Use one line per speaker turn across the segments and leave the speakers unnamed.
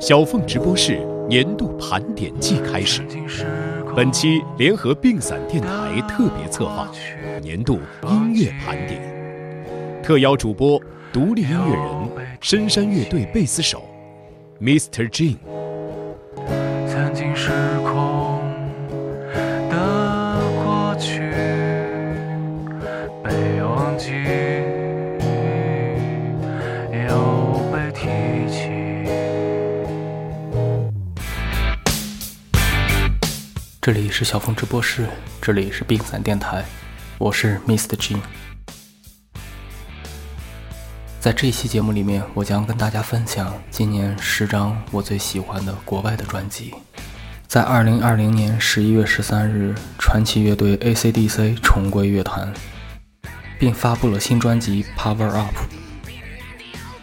小凤直播室年度盘点季开始，本期联合并散电台特别策划年度音乐盘点，特邀主播独立音乐人深山乐队贝斯手 Mr. Jin。
是小峰直播室，这里是病散电台，我是 Mr. Jin。在这一期节目里面，我将跟大家分享今年十张我最喜欢的国外的专辑。在二零二零年十一月十三日，传奇乐队 AC/DC 重归乐坛，并发布了新专辑《Power Up》。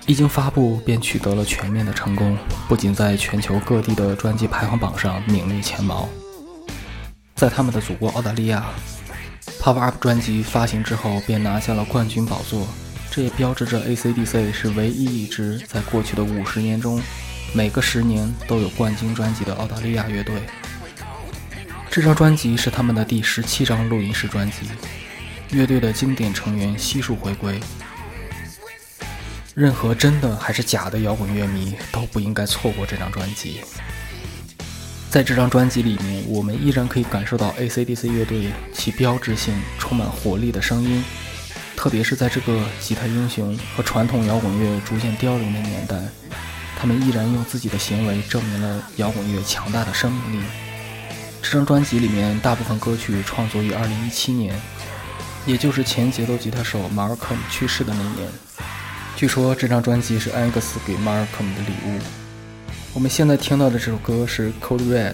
一经发布，便取得了全面的成功，不仅在全球各地的专辑排行榜上名列前茅。在他们的祖国澳大利亚，《Power Up》专辑发行之后便拿下了冠军宝座，这也标志着 AC/DC 是唯一一支在过去的五十年中，每个十年都有冠军专辑的澳大利亚乐队。这张专辑是他们的第十七张录音室专辑，乐队的经典成员悉数回归，任何真的还是假的摇滚乐迷都不应该错过这张专辑。在这张专辑里面，我们依然可以感受到 AC/DC 乐队其标志性、充满活力的声音，特别是在这个吉他英雄和传统摇滚乐逐渐凋零的年代，他们依然用自己的行为证明了摇滚乐强大的生命力。这张专辑里面大部分歌曲创作于2017年，也就是前节奏吉他手马尔科姆去世的那年。据说这张专辑是安格斯给马尔科姆的礼物。我们现在听到的这首歌是《Cold Red》。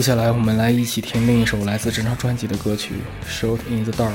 接下来，我们来一起听另一首来自这张专辑的歌曲《Shot in the Dark》。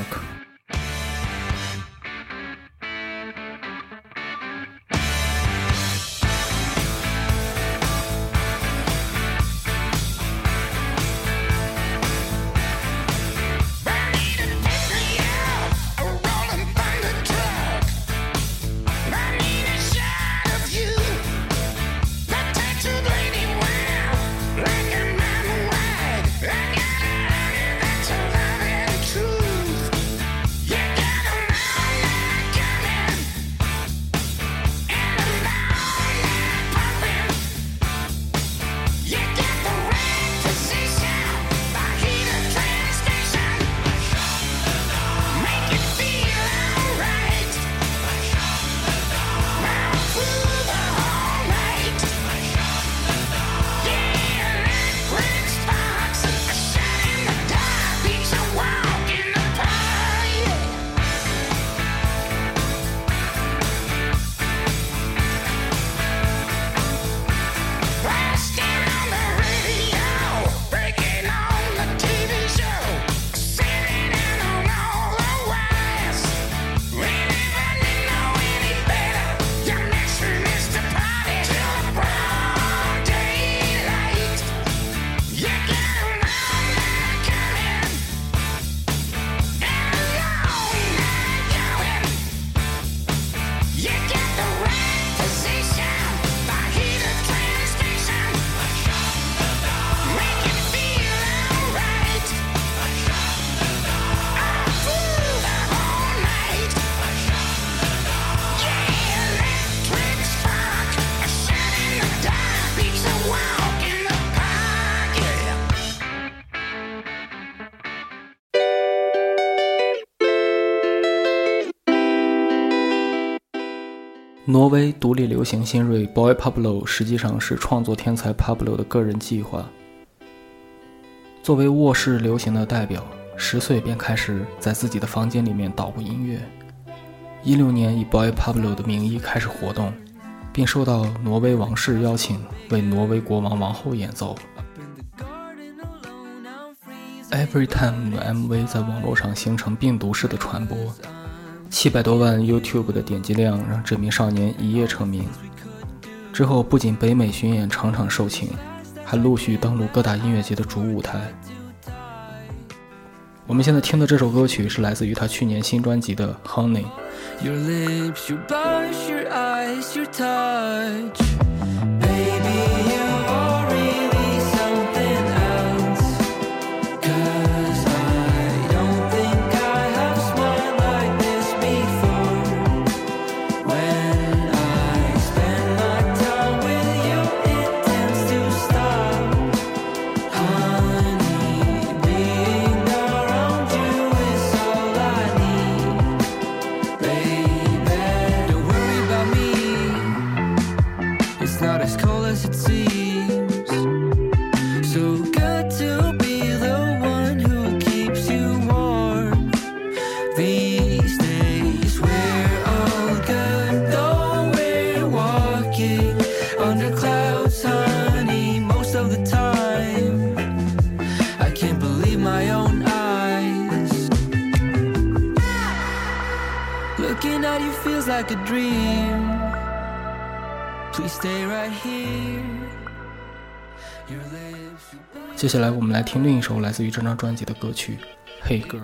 挪威独立流行新锐 Boy Pablo 实际上是创作天才 Pablo 的个人计划。作为卧室流行的代表，十岁便开始在自己的房间里面捣鼓音乐。一六年以 Boy Pablo 的名义开始活动，并受到挪威王室邀请为挪威国王王后演奏。Every Time 的 MV 在网络上形成病毒式的传播。七百多万 YouTube 的点击量让这名少年一夜成名。之后不仅北美巡演场场售罄，还陆续登陆各大音乐节的主舞台。我们现在听的这首歌曲是来自于他去年新专辑的《Honey》。接下来，我们来听另一首来自于这张专辑的歌曲《Hey Girl》。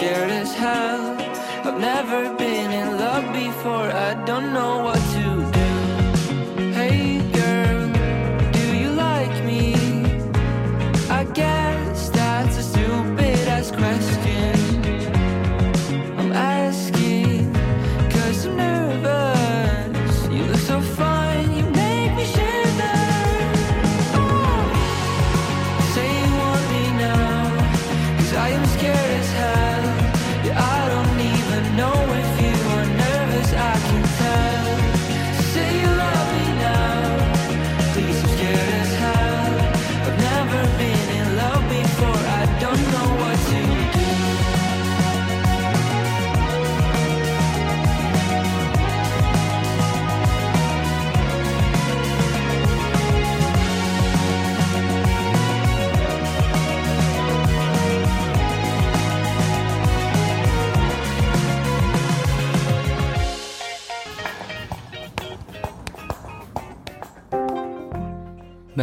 scared as hell. I've never been in love before, I don't know what.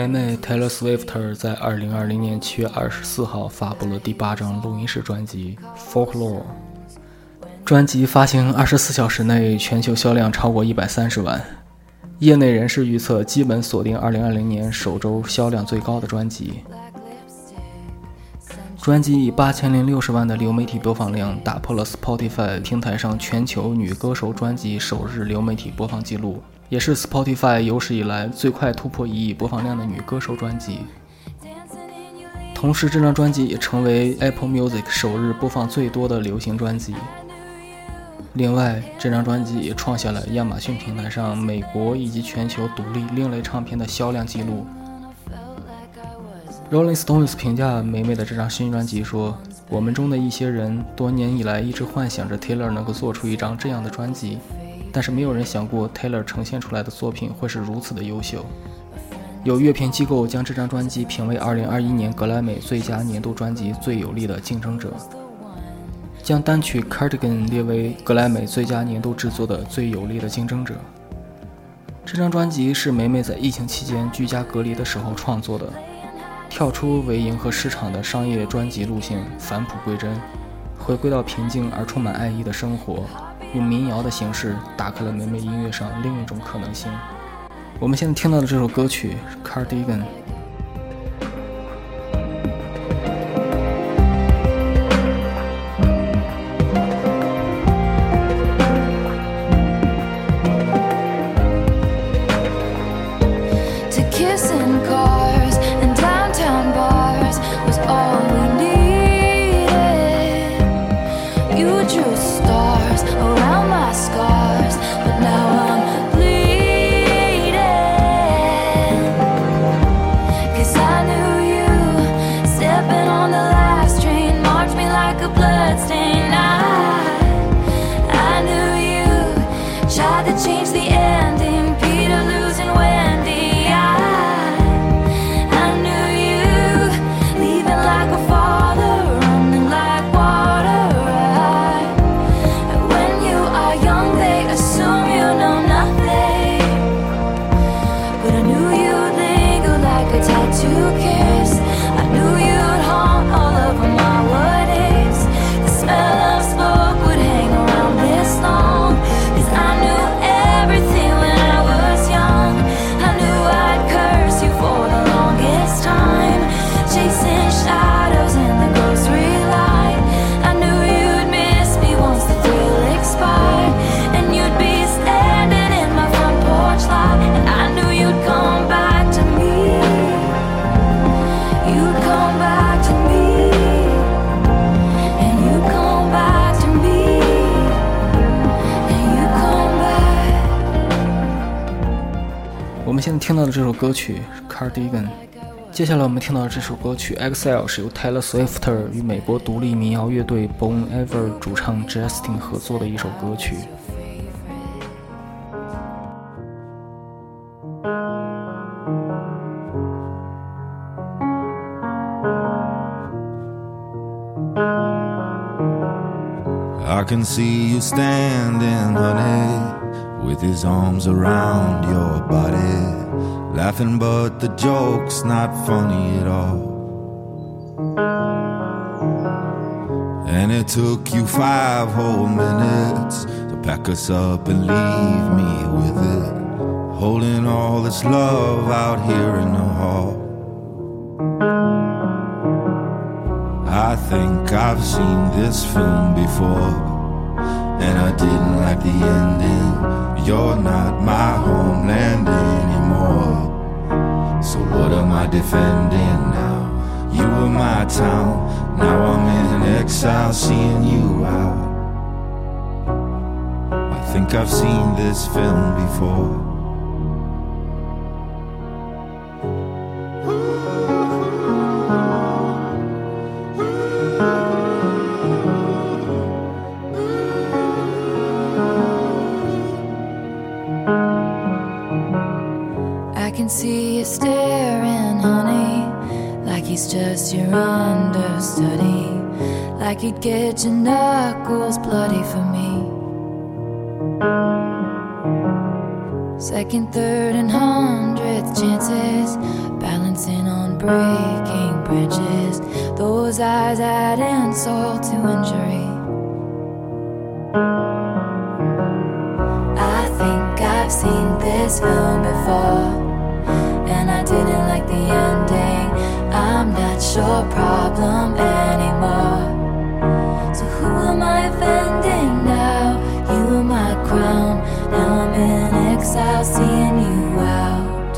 妹 Taylor Swift 在2020年7月24号发布了第八张录音室专辑《Folklore》。专辑发行24小时内全球销量超过130万，业内人士预测基本锁定2020年首周销量最高的专辑。专辑以8060万的流媒体播放量打破了 Spotify 平台上全球女歌手专辑首日流媒体播放记录。也是 Spotify 有史以来最快突破一亿播放量的女歌手专辑。同时，这张专辑也成为 Apple Music 首日播放最多的流行专辑。另外，这张专辑也创下了亚马逊平台上美国以及全球独立另类唱片的销量记录。Rolling Stones 评价梅梅的这张新专辑说：“我们中的一些人多年以来一直幻想着 Taylor 能够做出一张这样的专辑。”但是没有人想过，Taylor 呈现出来的作品会是如此的优秀。有乐评机构将这张专辑评为2021年格莱美最佳年度专辑最有力的竞争者，将单曲《Cardigan》列为格莱美最佳年度制作的最有力的竞争者。这张专辑是梅梅在疫情期间居家隔离的时候创作的，
跳出为迎合市场的商业专辑路线，返璞归真，回归到平静而充满爱意的生活，用民谣的形式打开了美美音乐上另一种可能性。我们现在听到的这首歌曲是《Cardigan》。听到的这首歌曲《Cardigan》，接下来我们听到的这首歌曲《Excel》是由 Taylor Swift 与美国独立民谣乐队 Bon Iver 主唱 Justin 合作的一首歌曲。I can see you standing, honey. with his arms around your body, laughing, but the joke's not funny at all. And it took you five whole minutes to pack us up and leave me with it, holding all this love out here in the hall. I think I've seen this film before and I didn't like the ending. You're not my homeland anymore. So what am I defending now? You were my town, now I'm in exile, seeing you out. I think I've seen this film before.
Like he's just your understudy, like you'd get your knuckles bloody for me. Second, third, and hundredth chances, balancing on breaking branches. Those eyes add insult to injury. I think I've seen this film before, the ending. I'm not your problem anymore. So who am I offending now? You were my crown. Now I'm in exile, seeing you out.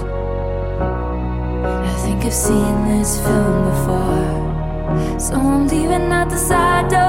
I think I've seen this film before. So I'm leaving out the side door.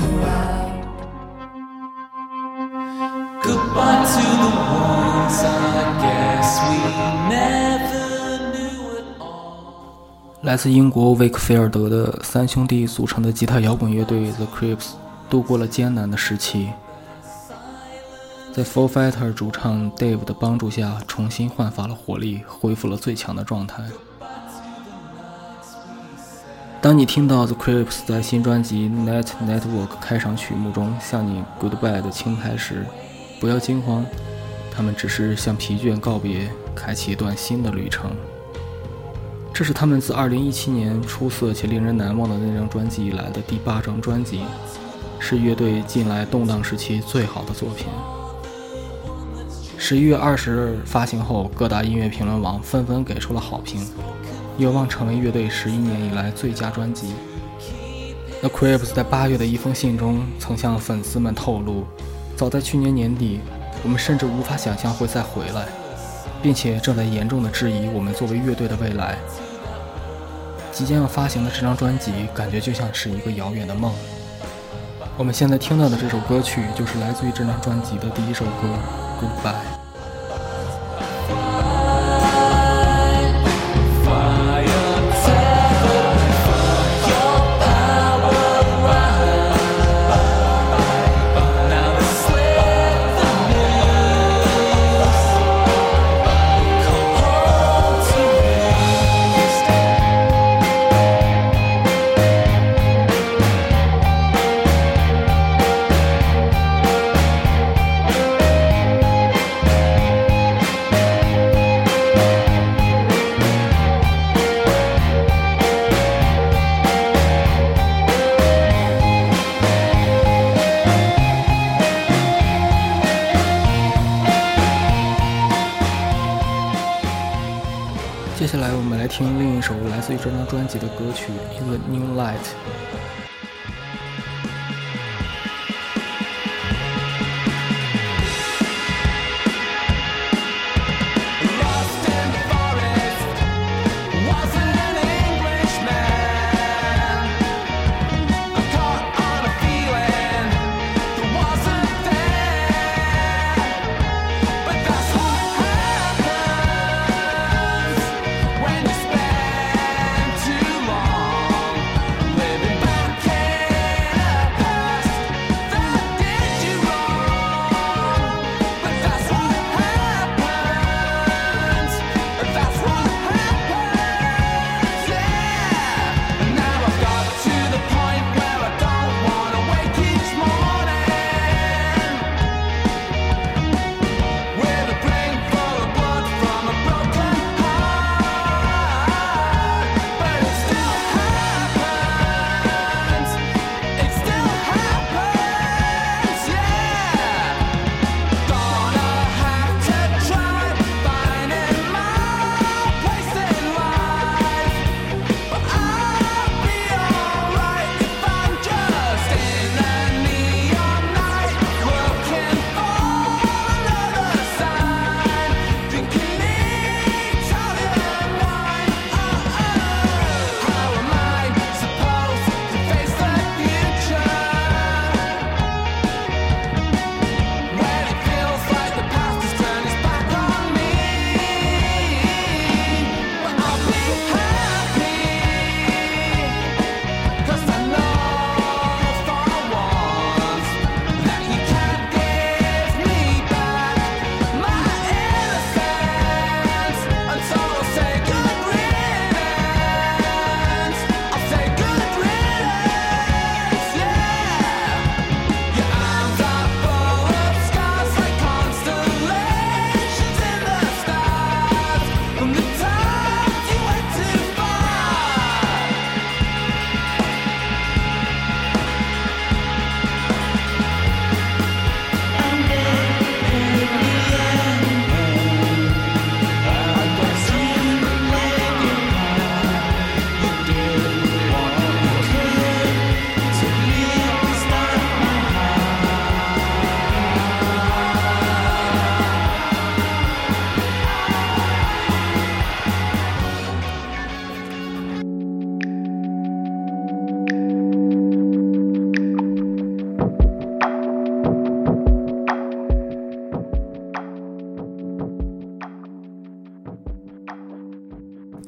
来自英国威克菲尔德的三兄弟组成的吉他摇滚乐队 The Crips 度过了艰难的时期，在 Four Fighter 主唱 Dave 的帮助下，重新焕发了活力，恢复了最强的状态。当你听到 The Crips 在新专辑《Net Network》开场曲目中向你 Goodbye 的轻拍时，不要惊慌，他们只是向疲倦告别，开启一段新的旅程。这是他们自2017年出色且令人难忘的那张专辑以来的第八张专辑，是乐队近来动荡时期最好的作品。十一月二十日发行后，各大音乐评论网纷纷给出了好评，有望成为乐队十一年以来最佳专辑。The Crips 在八月的一封信中曾向粉丝们透露，早在去年年底，我们甚至无法想象会再回来。并且正在严重的质疑我们作为乐队的未来。即将要发行的这张专辑，感觉就像是一个遥远的梦。我们现在听到的这首歌曲，就是来自于这张专辑的第一首歌《Goodbye》。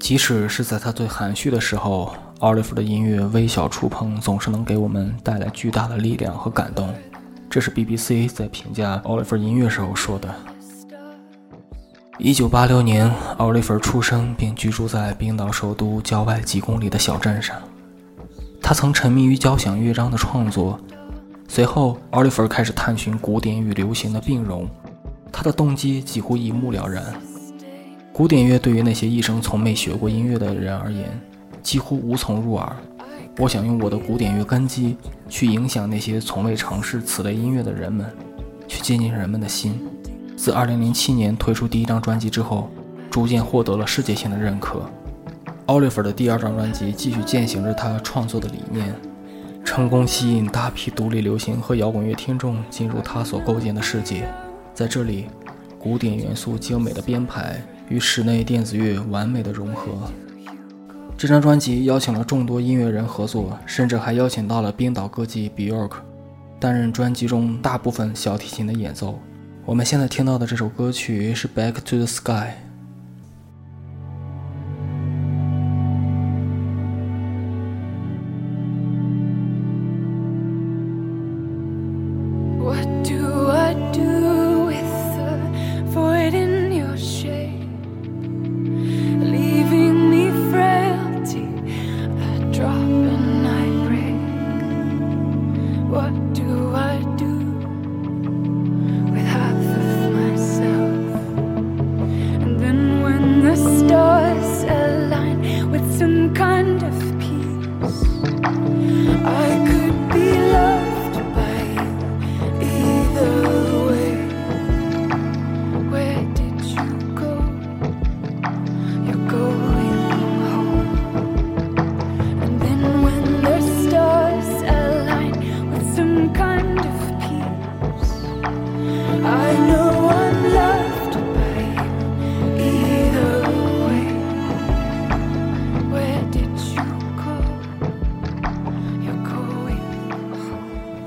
即使是在他最含蓄的时候，奥利弗的音乐微小触碰总是能给我们带来巨大的力量和感动。这是 BBC 在评价奥利弗音乐时候说的。一九八六年，奥利弗出生并居住在冰岛首都郊外几公里的小镇上。他曾沉迷于交响乐章的创作，随后奥利弗开始探寻古典与流行的并融。他的动机几乎一目了然。古典乐对于那些一生从没学过音乐的人而言，几乎无从入耳。我想用我的古典乐根基去影响那些从未尝试此类音乐的人们，去接近人们的心。自2007年推出第一张专辑之后，逐渐获得了世界性的认可。Oliver 的第二张专辑继续践行着他创作的理念，成功吸引大批独立流行和摇滚乐听众进入他所构建的世界。在这里，古典元素精美的编排。与室内电子乐完美的融合。这张专辑邀请了众多音乐人合作，甚至还邀请到了冰岛歌姬 Bjork 担任专辑中大部分小提琴的演奏。我们现在听到的这首歌曲是《Back to the Sky》。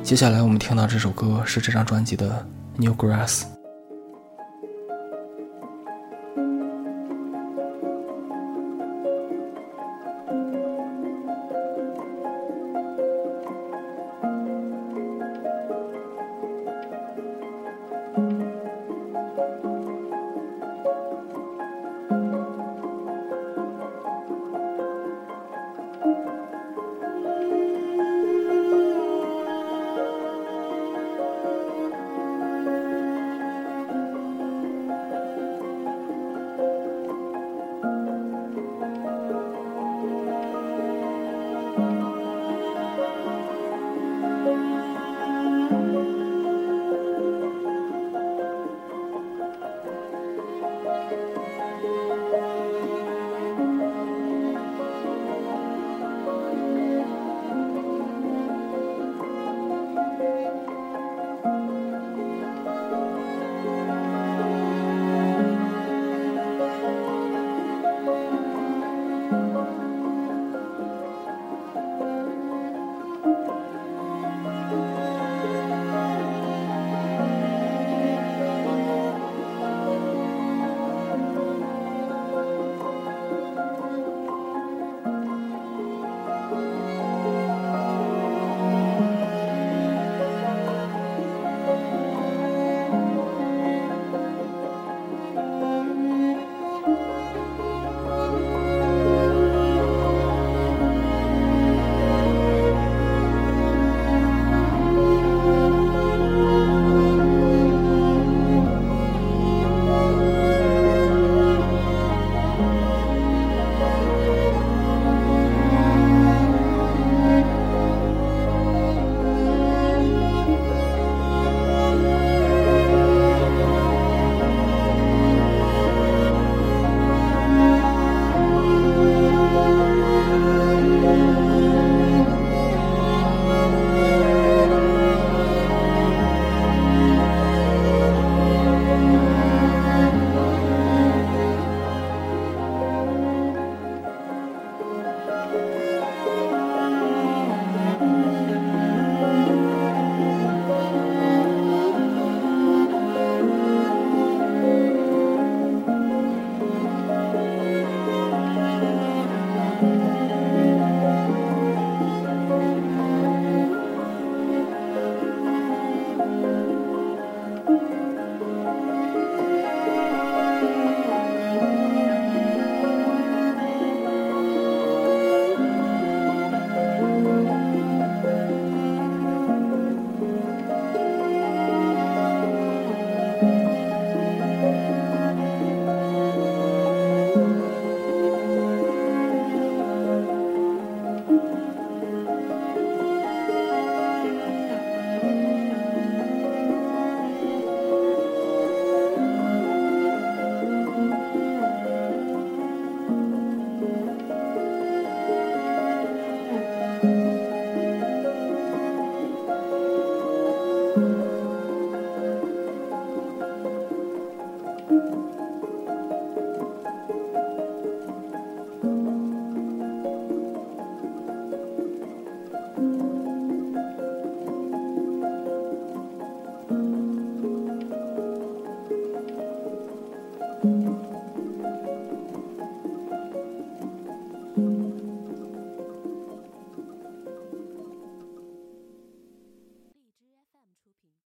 接下来我们听到这首歌是这张专辑的《New Grass》。